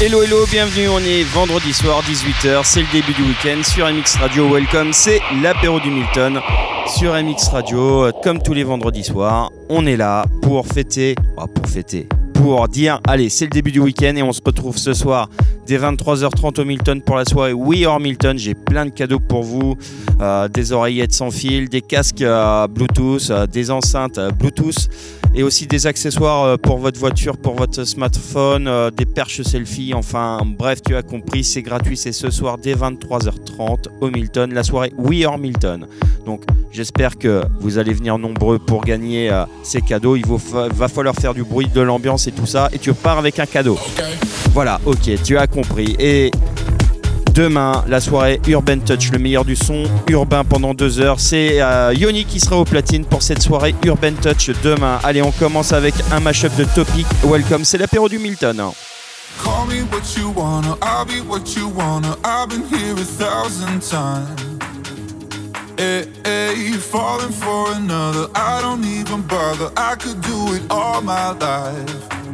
Hello hello, bienvenue, on est vendredi soir 18h, c'est le début du week-end sur MX Radio, welcome, c'est l'apéro du Milton sur MX Radio, comme tous les vendredis soirs, on est là pour fêter, oh, pour fêter, pour dire allez c'est le début du week-end et on se retrouve ce soir dès 23h30 au Milton pour la soirée We Are Milton. J'ai plein de cadeaux pour vous, euh, des oreillettes sans fil, des casques euh, Bluetooth, euh, des enceintes Bluetooth et aussi des accessoires pour votre voiture, pour votre smartphone, des perches selfie, enfin bref tu as compris, c'est gratuit, c'est ce soir dès 23h30 au Milton, la soirée We Are Milton. Donc j'espère que vous allez venir nombreux pour gagner ces cadeaux. Il va falloir faire du bruit, de l'ambiance et tout ça et tu pars avec un cadeau. Voilà, ok, tu as compris. Et demain, la soirée Urban Touch, le meilleur du son urbain pendant deux heures. C'est euh, Yoni qui sera au platine pour cette soirée Urban Touch demain. Allez, on commence avec un mashup de Topic. Welcome, c'est l'apéro du Milton. Call me what you wanna, I'll be what you wanna. I've been here a thousand times. Hey, hey, falling for another. I don't even bother. I could do it all my life.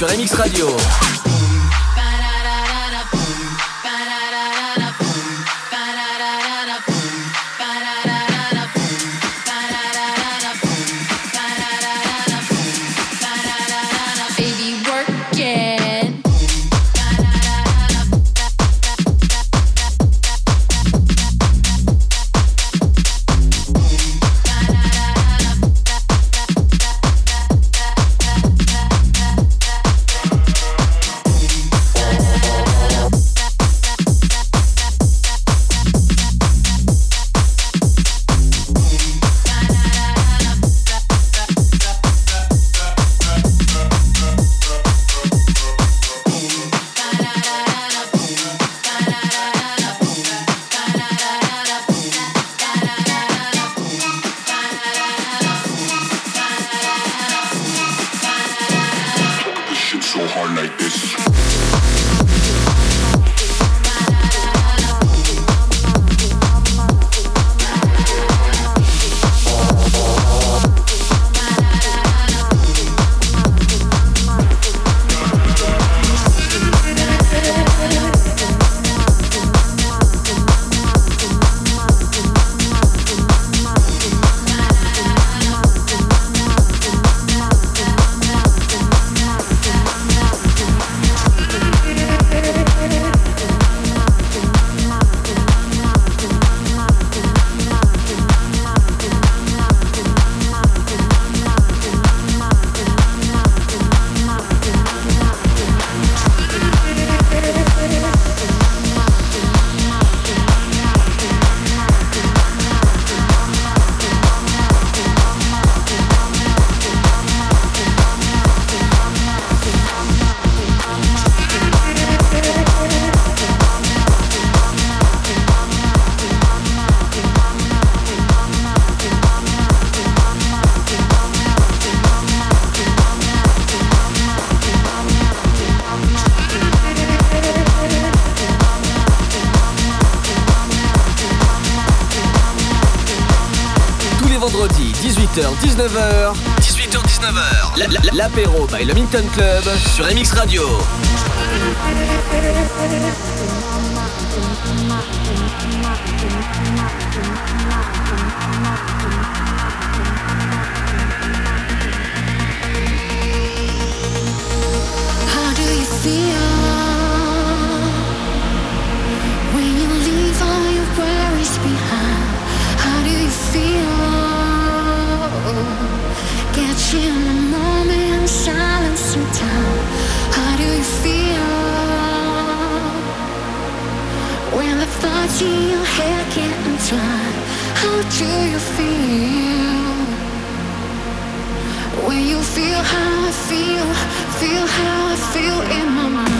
Sur MX 18h-19h. 18h-19h. L'apéro by le Milton Club sur MX Radio. Entwined? How do you feel? When you feel how I feel, feel how I feel in my mind.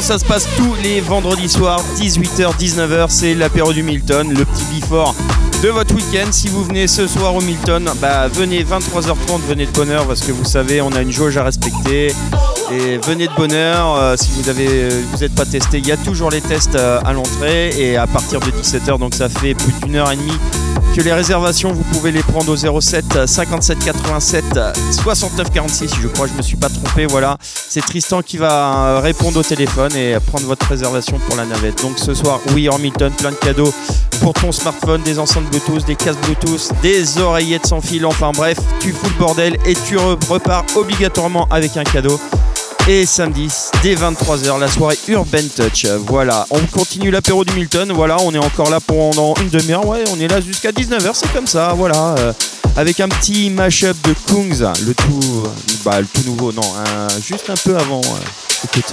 Ça se passe tous les vendredis soirs, 18h, 19h, c'est l'apéro du Milton, le petit before de votre week-end. Si vous venez ce soir au Milton, bah venez 23h30, venez de bonne heure parce que vous savez, on a une jauge à respecter. Et venez de bonne heure. euh, si vous avez, vous n'êtes pas testé, il y a toujours les tests euh, à l'entrée et à partir de 17h, donc ça fait plus d'une heure et demie que les réservations, vous pouvez les prendre au 07 57 87 69 46. Je crois je me suis pas trompé. Voilà, c'est Tristan qui va euh, répondre au téléphone et prendre votre réservation pour la navette. Donc ce soir, oui, en Milton, plein de cadeaux pour ton smartphone, des enceintes Bluetooth, des casques Bluetooth, des oreillettes sans fil. Enfin bref, tu fous le bordel et tu re- repars obligatoirement avec un cadeau. Et samedi, dès 23h, la soirée Urban Touch. Voilà, on continue l'apéro du Milton. Voilà, on est encore là pendant une demi-heure. Ouais, on est là jusqu'à 19h, c'est comme ça. Voilà, euh, avec un petit mashup de Kungs, le tout, bah, le tout nouveau. Non, un- juste un peu avant. euh, écoute.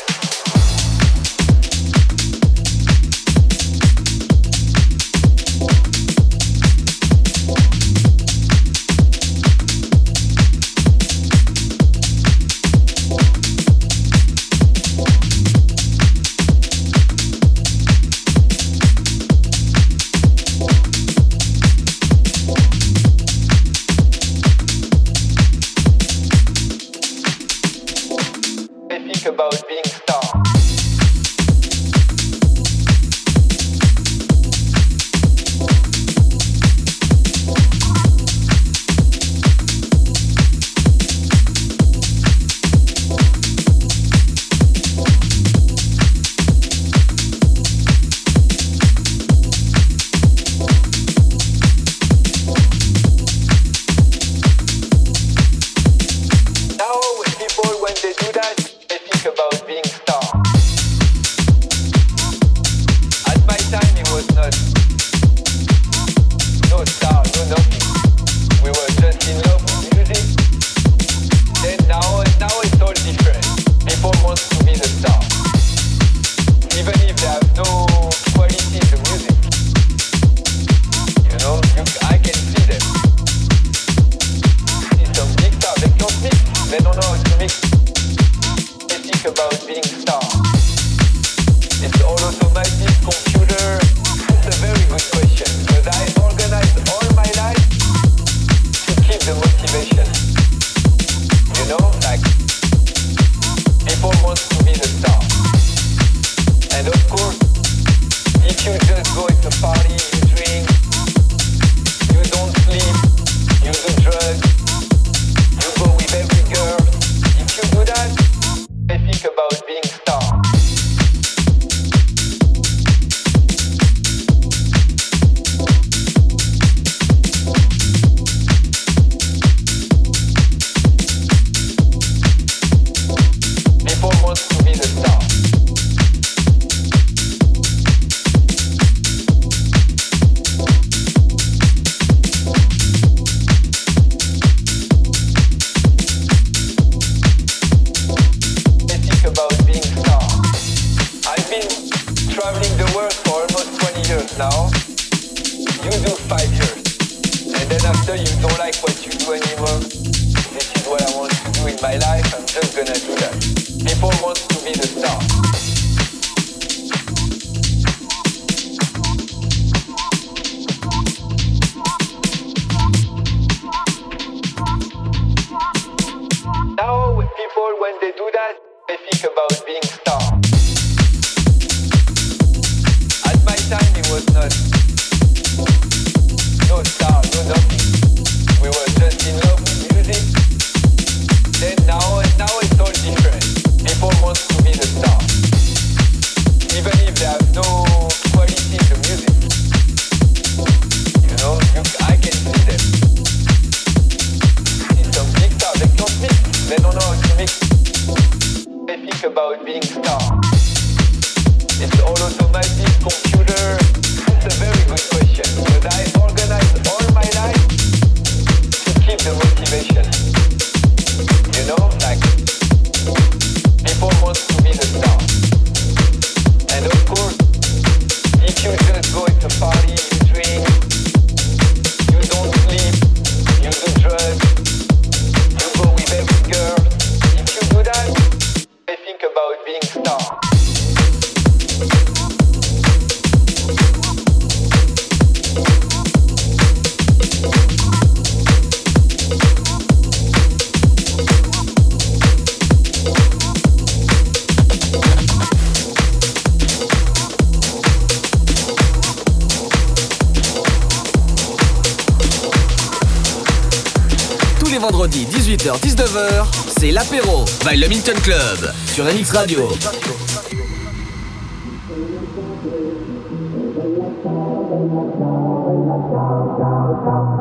Hamilton Club sur MX Radio.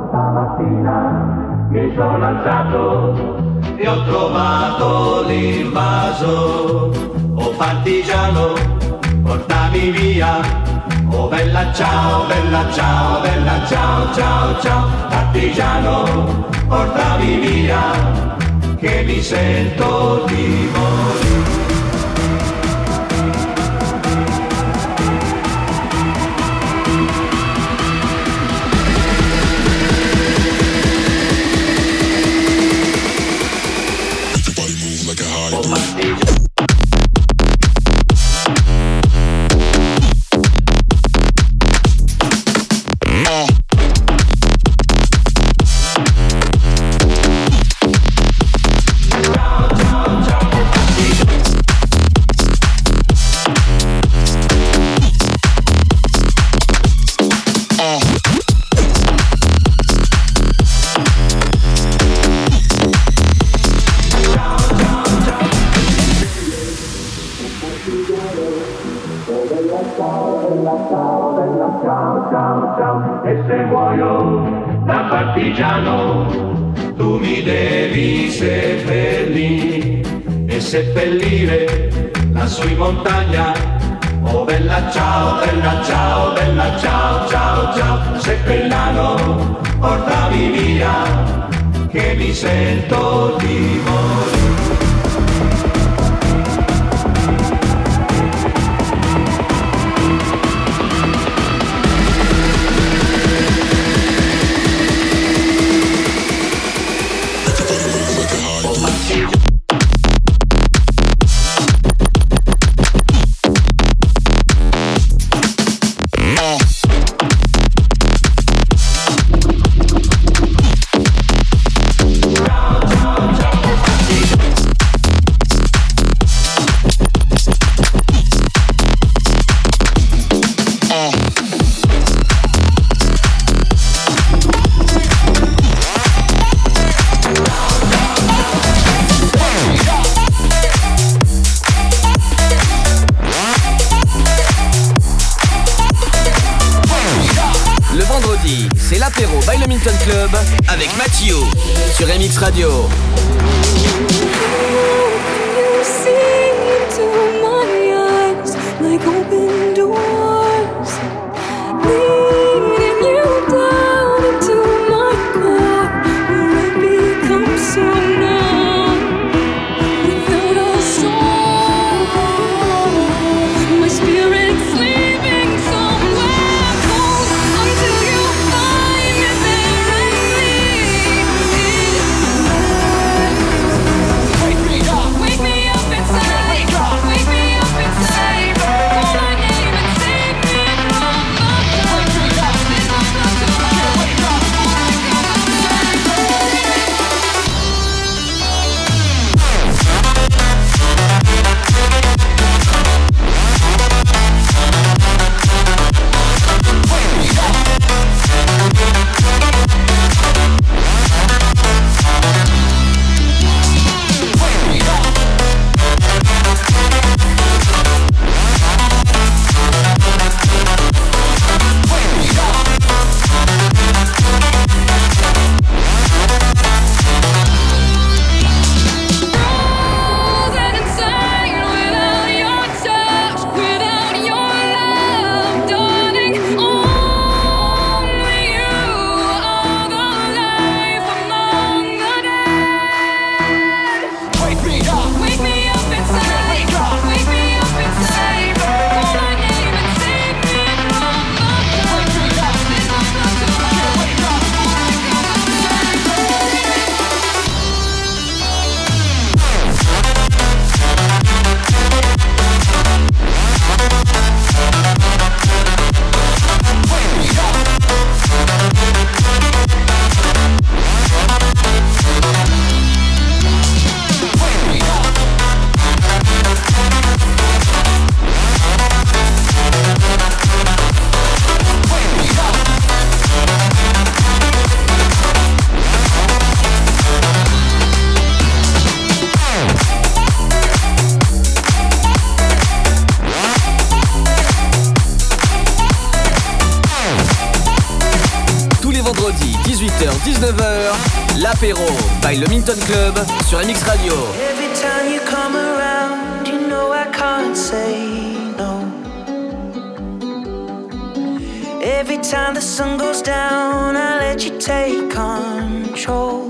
Stamattina mi sono alzato e ho trovato l'invaso. Oh partigiano, portami via. Oh bella ciao, bella ciao, bella ciao, ciao, ciao. Partigiano, portami via che mi sento di morire. sur MX Radio. By Le Minton Club sur MX Radio. Every time you come around, you know I can't say no. Every time the sun goes down, I let you take control.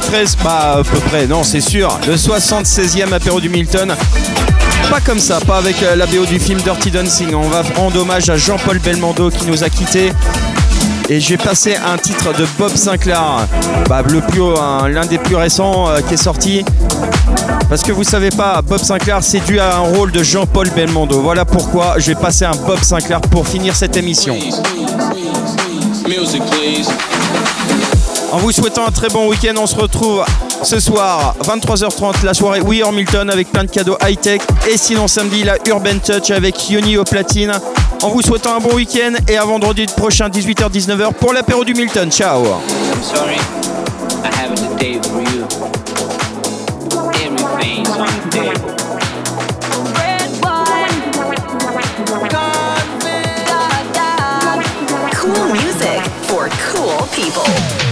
Près, bah à peu près, non c'est sûr, le 76e apéro du Milton. Pas comme ça, pas avec euh, la BO du film Dirty Dancing. On va rendre hommage à Jean-Paul Belmondo qui nous a quittés. Et j'ai passé un titre de Bob Sinclair, bah, le plus hein, l'un des plus récents euh, qui est sorti. Parce que vous savez pas, Bob Sinclair c'est dû à un rôle de Jean-Paul Belmondo. Voilà pourquoi je vais passer un Bob Sinclair pour finir cette émission. Music, please. En vous souhaitant un très bon week-end, on se retrouve ce soir, 23h30, la soirée We Are Milton avec plein de cadeaux high-tech. Et sinon, samedi, la Urban Touch avec Yoni au platine. En vous souhaitant un bon week-end et à vendredi prochain, 18h-19h, pour l'apéro du Milton. Ciao! Cool music cool people.